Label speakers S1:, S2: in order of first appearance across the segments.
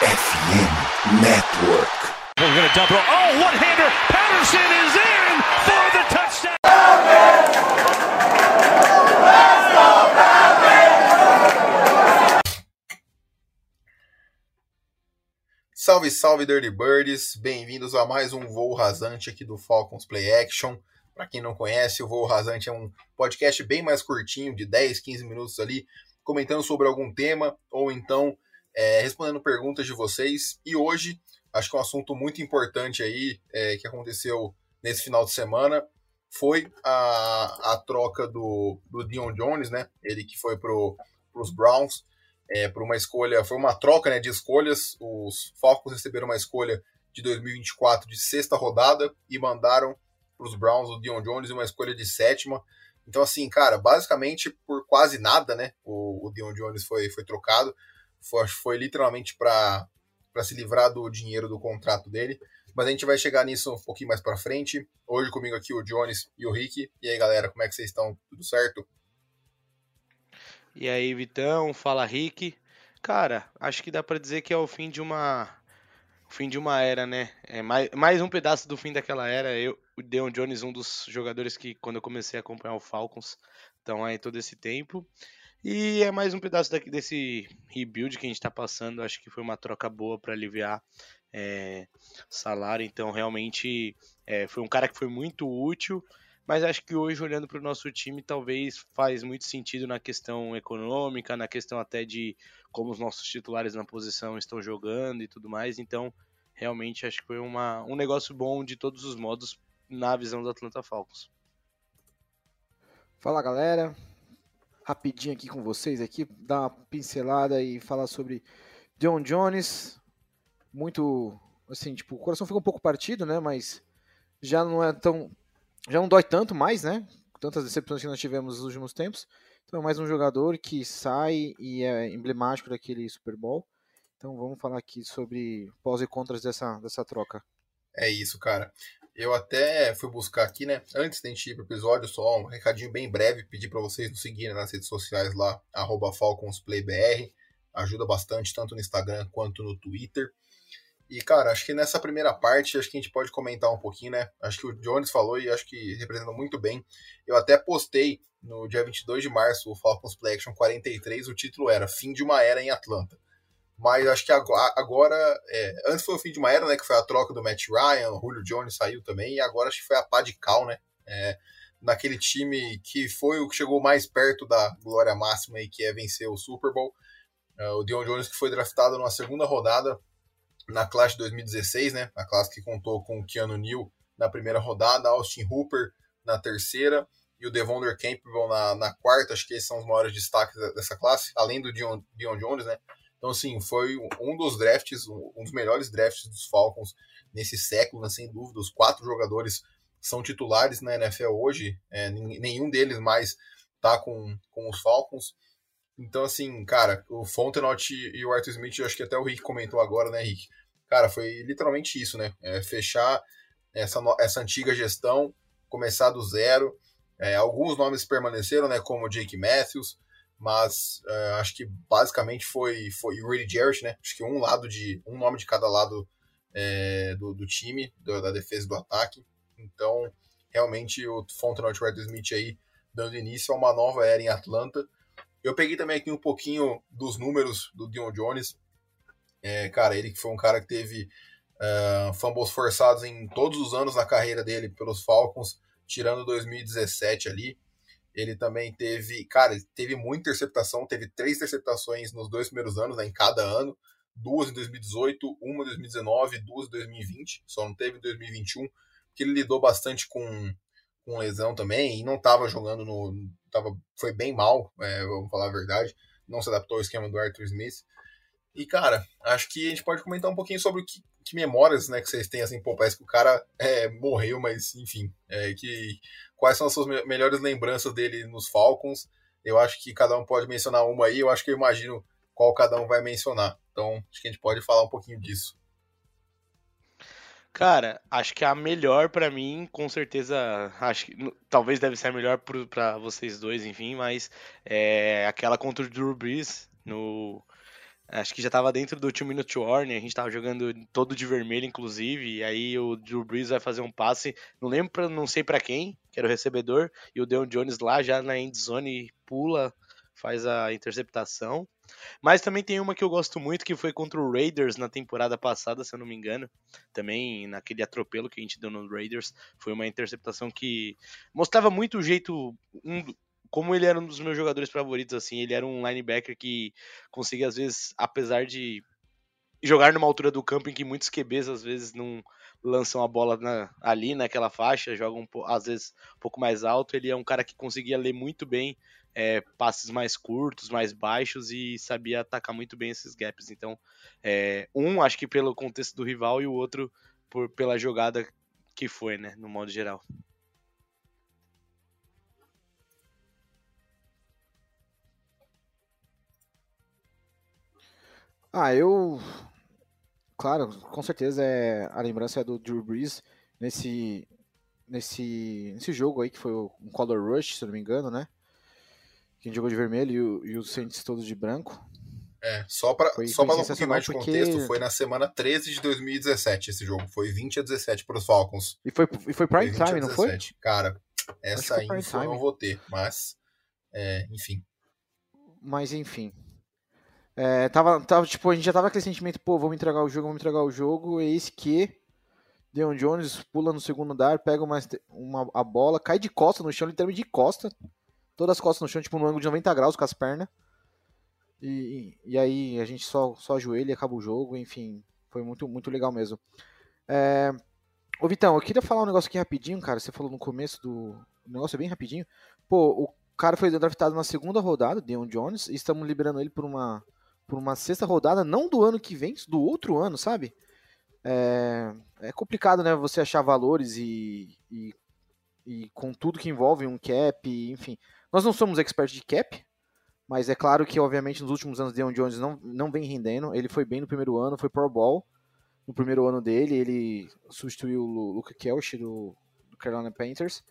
S1: FM Network.
S2: We're going to double. Oh, one-hander. Patterson is in for the touchdown.
S3: Salve, salve Dirty Birds! Bem-vindos a mais um voo rasante aqui do Falcons Play Action. Para quem não conhece, o voo rasante é um podcast bem mais curtinho, de 10, 15 minutos ali, comentando sobre algum tema ou então é, respondendo perguntas de vocês. E hoje, acho que é um assunto muito importante aí é, que aconteceu nesse final de semana foi a, a troca do, do Dion Jones, né? Ele que foi para os Browns é, por uma escolha, foi uma troca né, de escolhas. Os Falcons receberam uma escolha de 2024 de sexta rodada e mandaram para os Browns o Dion Jones e uma escolha de sétima. Então, assim, cara, basicamente por quase nada, né? O, o Dion Jones foi, foi trocado. Foi, foi literalmente para se livrar do dinheiro do contrato dele. Mas a gente vai chegar nisso um pouquinho mais para frente. Hoje comigo aqui o Jones e o Rick. E aí, galera, como é que vocês estão? Tudo certo?
S4: E aí, Vitão, fala Rick. Cara, acho que dá para dizer que é o fim de uma fim de uma era, né? É mais, mais um pedaço do fim daquela era. Eu, o Deon Jones, um dos jogadores que quando eu comecei a acompanhar o Falcons, estão aí todo esse tempo. E é mais um pedaço daqui, desse rebuild que a gente está passando. Acho que foi uma troca boa para aliviar é, salário. Então, realmente, é, foi um cara que foi muito útil mas acho que hoje, olhando para o nosso time, talvez faz muito sentido na questão econômica, na questão até de como os nossos titulares na posição estão jogando e tudo mais. Então, realmente acho que foi uma, um negócio bom de todos os modos na visão do Atlanta Falcons.
S5: Fala galera, rapidinho aqui com vocês aqui, dar uma pincelada e falar sobre John Jones. Muito, assim, tipo, o coração fica um pouco partido, né? Mas já não é tão já não dói tanto mais, né? Tantas decepções que nós tivemos nos últimos tempos. Então é mais um jogador que sai e é emblemático daquele Super Bowl. Então vamos falar aqui sobre pós e contras dessa, dessa troca.
S3: É isso, cara. Eu até fui buscar aqui, né? Antes da gente ir pro episódio, só um recadinho bem breve. Pedir para vocês nos seguirem nas redes sociais lá, FalconsPlayBR. Ajuda bastante, tanto no Instagram quanto no Twitter. E, cara, acho que nessa primeira parte, acho que a gente pode comentar um pouquinho, né? Acho que o Jones falou e acho que representa muito bem. Eu até postei no dia 22 de março o Falcons Play Action 43, o título era Fim de uma Era em Atlanta. Mas acho que agora, é, antes foi o fim de uma era, né? Que foi a troca do Matt Ryan, o Julio Jones saiu também, e agora acho que foi a pá de cal, né? É, naquele time que foi o que chegou mais perto da glória máxima e que é vencer o Super Bowl. Uh, o Dion Jones que foi draftado numa segunda rodada na classe de 2016, né? A classe que contou com o Keanu Neal na primeira rodada, Austin Hooper na terceira e o Devonder Campbell na, na quarta. Acho que esses são os maiores destaques dessa classe, além do Dion, Dion Jones, né? Então, assim, foi um dos drafts, um dos melhores drafts dos Falcons nesse século, né? sem dúvida. Os quatro jogadores são titulares na NFL hoje, é, nenhum deles mais tá com, com os Falcons. Então, assim, cara, o Fontenot e o Arthur Smith, eu acho que até o Rick comentou agora, né, Rick? Cara, foi literalmente isso, né? É fechar essa, essa antiga gestão, começar do zero. É, alguns nomes permaneceram, né? Como Jake Matthews, mas é, acho que basicamente foi, foi o Rudy Jarrett, né? Acho que um lado de. um nome de cada lado é, do, do, time, do, da defesa do ataque. Então, realmente, o Fontenot Arthur Smith aí dando início a uma nova era em Atlanta. Eu peguei também aqui um pouquinho dos números do Dion Jones. É, cara, ele que foi um cara que teve uh, fumbles forçados em todos os anos na carreira dele pelos Falcons, tirando 2017 ali. Ele também teve, cara, teve muita interceptação, teve três interceptações nos dois primeiros anos, né, em cada ano. Duas em 2018, uma em 2019, duas em 2020, só não teve em 2021, porque ele lidou bastante com, com lesão também e não estava jogando no. Tava, foi bem mal, é, vamos falar a verdade. Não se adaptou ao esquema do Arthur Smith. E, cara, acho que a gente pode comentar um pouquinho sobre o que, que memórias né, que vocês têm, assim, pô, parece que o cara é, morreu, mas, enfim, é, que, quais são as suas me melhores lembranças dele nos Falcons? Eu acho que cada um pode mencionar uma aí, eu acho que eu imagino qual cada um vai mencionar. Então, acho que a gente pode falar um pouquinho disso.
S4: Cara, acho que a melhor para mim, com certeza, acho que talvez deve ser a melhor para vocês dois, enfim, mas é aquela contra o Drew Brees no Acho que já tava dentro do Two Minute Warning, a gente tava jogando todo de vermelho, inclusive, e aí o Drew Brees vai fazer um passe, não lembro, não sei para quem, que era o recebedor, e o Deon Jones lá já na end zone pula, faz a interceptação. Mas também tem uma que eu gosto muito, que foi contra o Raiders na temporada passada, se eu não me engano. Também naquele atropelo que a gente deu no Raiders, foi uma interceptação que mostrava muito o jeito, um, como ele era um dos meus jogadores favoritos, assim, ele era um linebacker que conseguia, às vezes, apesar de jogar numa altura do campo em que muitos QBs, às vezes, não lançam a bola na, ali naquela faixa, jogam, às vezes, um pouco mais alto, ele é um cara que conseguia ler muito bem é, passes mais curtos, mais baixos e sabia atacar muito bem esses gaps. Então, é, um, acho que pelo contexto do rival, e o outro por, pela jogada que foi, né, no modo geral.
S5: Ah, eu. Claro, com certeza é a lembrança é do Drew Brees nesse, nesse, nesse jogo aí que foi um Color Rush, se não me engano, né? Quem jogou de vermelho e, e os Saints todos de branco.
S3: É, só para só pra um pouquinho mais de porque... contexto, foi na semana 13 de 2017 esse jogo. Foi 20 a 17 para os Falcons.
S5: E foi, e foi prime foi time, não foi?
S3: Cara, essa info eu não vou ter, mas, é, enfim.
S5: Mas, enfim. É, tava, tava, tipo, a gente já tava com aquele sentimento, pô, vamos entregar o jogo, vamos entregar o jogo, eis que Deon Jones pula no segundo dar, pega uma, uma, a bola, cai de costa no chão, literalmente de costa, todas as costas no chão, tipo, no ângulo de 90 graus com as pernas, e, e aí a gente só, só ajoelha e acaba o jogo, enfim, foi muito, muito legal mesmo. É... Ô Vitão, eu queria falar um negócio aqui rapidinho, cara, você falou no começo do... O negócio é bem rapidinho. Pô, o cara foi draftado na segunda rodada, Deon Jones, e estamos liberando ele por uma por uma sexta rodada, não do ano que vem, do outro ano, sabe? É, é complicado, né? Você achar valores e, e, e, com tudo que envolve um cap, enfim. Nós não somos experts de cap, mas é claro que, obviamente, nos últimos anos, Deion Jones não, não vem rendendo. Ele foi bem no primeiro ano, foi Pro Bowl no primeiro ano dele. Ele substituiu o Luke Kelch do, do Carolina Panthers.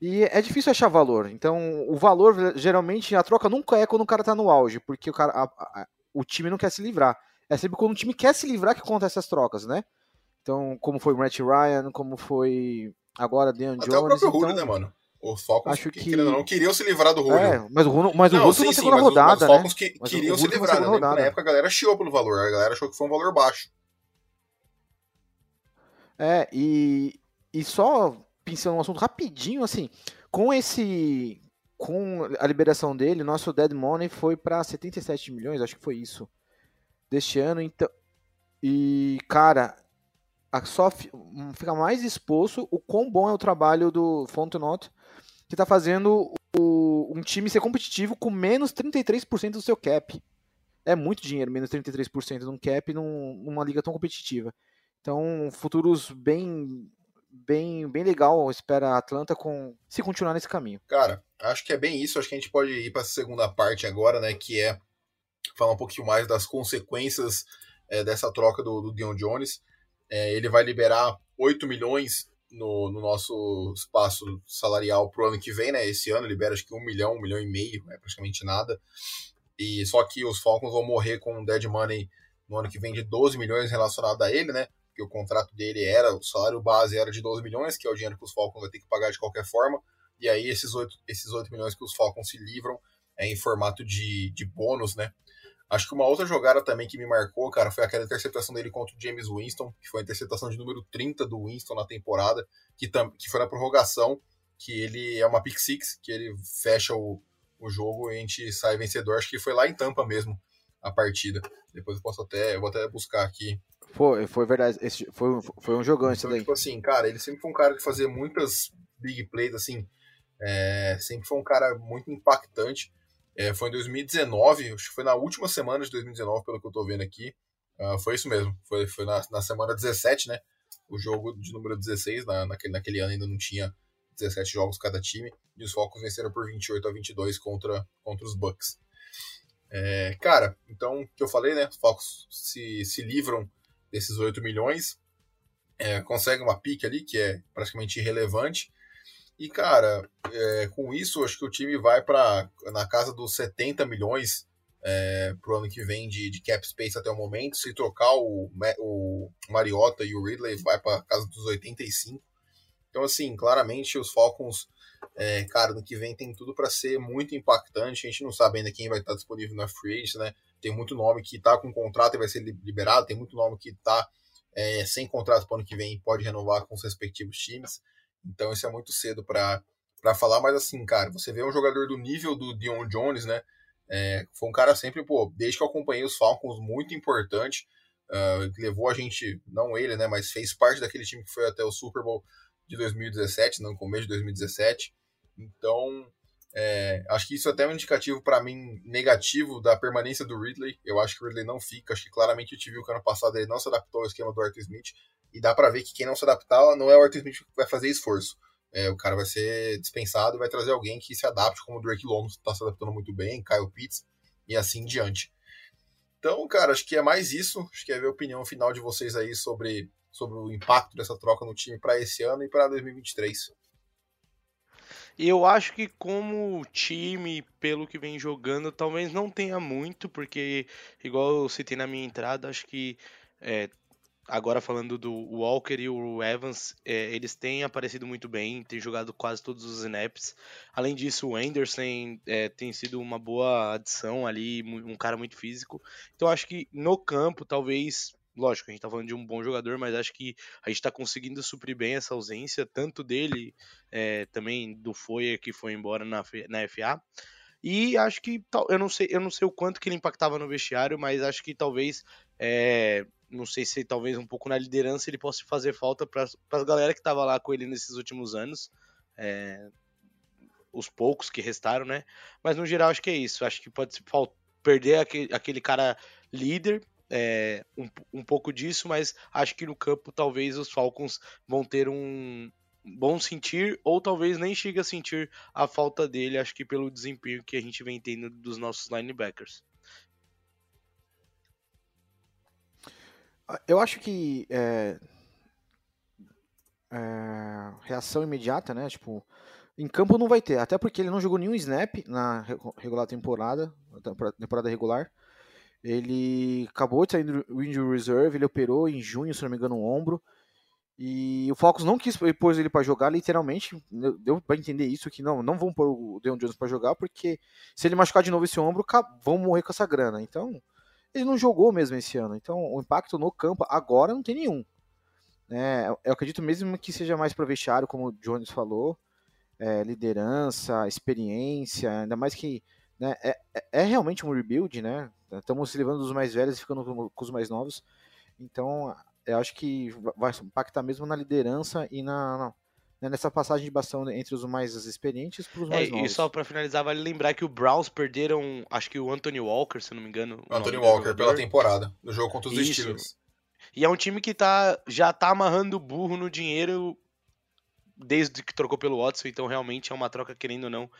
S5: E é difícil achar valor. Então, o valor, geralmente, a troca nunca é quando o cara tá no auge, porque o, cara, a, o time não quer se livrar. É sempre quando o time quer se livrar que acontece essas trocas, né? Então, como foi o Matt Ryan, como foi agora Deion Jones. Até o próprio
S3: então,
S5: né,
S3: mano? Os Falcons acho que, que... não queriam se livrar do Julio. É,
S5: mas o Julio, mas o Julio sim, sim, segunda rodada, os
S3: Falcons
S5: né?
S3: que queriam se livrar. Né? Na época a galera chiou pelo valor, a galera achou que foi um valor baixo.
S5: É, e, e só pensando um assunto rapidinho, assim, com esse com a liberação dele, nosso dead money foi para 77 milhões, acho que foi isso, deste ano. Então, e cara, só fica mais exposto o quão bom é o trabalho do Fontenot, que está fazendo o, um time ser competitivo com menos 33% do seu cap. É muito dinheiro, menos 33% de um cap num, numa liga tão competitiva. Então, futuros bem bem, bem legal, espera a Atlanta com se continuar nesse caminho.
S3: Cara, acho que é bem isso. Acho que a gente pode ir para a segunda parte agora, né? Que é falar um pouquinho mais das consequências é, dessa troca do, do Dion Jones. É, ele vai liberar 8 milhões no, no nosso espaço salarial para o ano que vem, né? Esse ano libera acho que 1 milhão, 1 milhão e meio, é praticamente nada. E só que os Falcons vão morrer com um dead money no ano que vem de 12 milhões relacionado a ele, né? Porque o contrato dele era, o salário base era de 12 milhões, que é o dinheiro que os Falcons vão ter que pagar de qualquer forma, e aí esses 8, esses 8 milhões que os Falcons se livram é em formato de, de bônus, né? Acho que uma outra jogada também que me marcou, cara, foi aquela interceptação dele contra o James Winston, que foi a interceptação de número 30 do Winston na temporada, que, tam, que foi na prorrogação, que ele é uma pick six, que ele fecha o, o jogo e a gente sai vencedor. Acho que foi lá em Tampa mesmo a partida. Depois eu posso até, eu vou até buscar aqui
S5: foi, foi verdade. Esse foi, foi um jogão esse então, daí.
S3: Tipo assim, cara, ele sempre foi um cara de fazer muitas big plays, assim. É, sempre foi um cara muito impactante. É, foi em 2019, acho que foi na última semana de 2019, pelo que eu tô vendo aqui. Uh, foi isso mesmo. Foi, foi na, na semana 17, né? O jogo de número 16. Na, naquele, naquele ano ainda não tinha 17 jogos cada time. E os Falcons venceram por 28 a 22 contra, contra os Bucks. É, cara, então, o que eu falei, né? Os Falcons se, se livram desses 8 milhões, é, consegue uma pique ali, que é praticamente irrelevante. E, cara, é, com isso, acho que o time vai para na casa dos 70 milhões é, pro ano que vem de, de cap space até o momento. Se trocar o, o Mariota e o Ridley, vai para casa dos 85. Então, assim, claramente os Falcons, é, cara, no que vem tem tudo para ser muito impactante. A gente não sabe ainda quem vai estar disponível na Free Agents, né? Tem muito nome que está com contrato e vai ser liberado, tem muito nome que está é, sem contrato para o ano que vem e pode renovar com os respectivos times. Então, isso é muito cedo para falar, mas assim, cara, você vê um jogador do nível do Dion Jones, né? É, foi um cara sempre, pô, desde que eu acompanhei os Falcons, muito importante. Uh, levou a gente, não ele, né, mas fez parte daquele time que foi até o Super Bowl de 2017, no começo de 2017. Então, é, acho que isso é até um indicativo para mim negativo da permanência do Ridley. Eu acho que o Ridley não fica. Acho que claramente a gente viu que ano passado ele não se adaptou ao esquema do Arthur Smith. E dá para ver que quem não se adaptar não é o Arthur Smith que vai fazer esforço. É, o cara vai ser dispensado e vai trazer alguém que se adapte, como o Drake London está se adaptando muito bem, Kyle Pitts e assim em diante. Então, cara, acho que é mais isso. Acho que é ver a opinião final de vocês aí sobre, sobre o impacto dessa troca no time para esse ano e para 2023.
S4: Eu acho que como time, pelo que vem jogando, talvez não tenha muito, porque, igual eu citei na minha entrada, acho que é, agora falando do Walker e o Evans, é, eles têm aparecido muito bem, têm jogado quase todos os snaps. Além disso, o Anderson é, tem sido uma boa adição ali, um cara muito físico. Então acho que no campo, talvez. Lógico, a gente tá falando de um bom jogador, mas acho que a gente tá conseguindo suprir bem essa ausência, tanto dele, é, também do Foyer que foi embora na, na FA. E acho que eu não sei, eu não sei o quanto que ele impactava no vestiário, mas acho que talvez é, não sei se talvez um pouco na liderança ele possa fazer falta para a galera que estava lá com ele nesses últimos anos. É, os poucos que restaram, né? Mas no geral acho que é isso. Acho que pode perder aquele, aquele cara líder, é, um, um pouco disso, mas acho que no campo talvez os Falcons vão ter um bom sentir, ou talvez nem chegue a sentir a falta dele, acho que pelo desempenho que a gente vem tendo dos nossos linebackers.
S5: Eu acho que é, é, reação imediata, né? Tipo, em campo não vai ter, até porque ele não jogou nenhum snap na regular temporada, temporada regular. Ele acabou de sair do injury reserve, ele operou em junho, se não me engano, um ombro. E o Falcons não quis pôr ele para jogar, literalmente, deu para entender isso que não, não vão pôr o Deon Jones para jogar, porque se ele machucar de novo esse ombro, vão morrer com essa grana. Então, ele não jogou mesmo esse ano. Então, o impacto no campo agora não tem nenhum. É, eu acredito mesmo que seja mais para vestiário, como o Jones falou, é, liderança, experiência, ainda mais que né, é, é, é realmente um rebuild, né? Estamos se levando dos mais velhos e ficando com os mais novos. Então, eu acho que vai impactar mesmo na liderança e na, na né, nessa passagem de bastão entre os mais experientes para os mais é, novos.
S4: E só para finalizar, vale lembrar que o Browns perderam, acho que o Anthony Walker, se não me engano.
S3: Anthony Walker, pela temporada, no jogo contra os Isso. Steelers.
S4: E é um time que tá, já tá amarrando o burro no dinheiro desde que trocou pelo Watson, então realmente é uma troca, querendo ou não,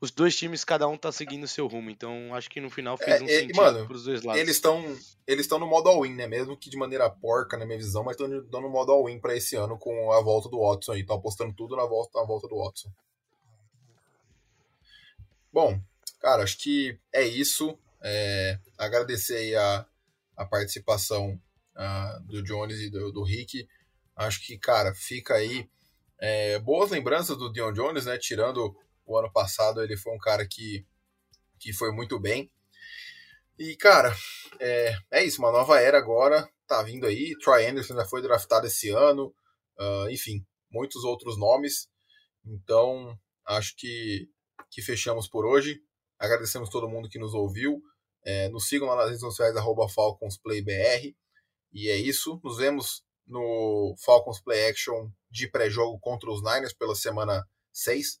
S4: os dois times, cada um tá seguindo o seu rumo. Então, acho que no final fez é, um é, sentido mano, pros dois lados.
S3: Eles estão eles no modo all-in, né? Mesmo que de maneira porca, na minha visão, mas estão no modo all-in pra esse ano com a volta do Watson aí. Estão apostando tudo na volta, na volta do Watson. Bom, cara, acho que é isso. É, agradecer aí a, a participação uh, do Jones e do, do Rick. Acho que, cara, fica aí é, boas lembranças do Dion Jones, né? Tirando o ano passado ele foi um cara que, que foi muito bem. E, cara, é, é isso, uma nova era agora, tá vindo aí. Troy Anderson já foi draftado esse ano, uh, enfim, muitos outros nomes. Então, acho que, que fechamos por hoje. Agradecemos todo mundo que nos ouviu. É, nos sigam lá nas redes sociais, arroba FalconsPlayBR. E é isso. Nos vemos no Falcons Play Action de pré-jogo contra os Niners pela semana 6.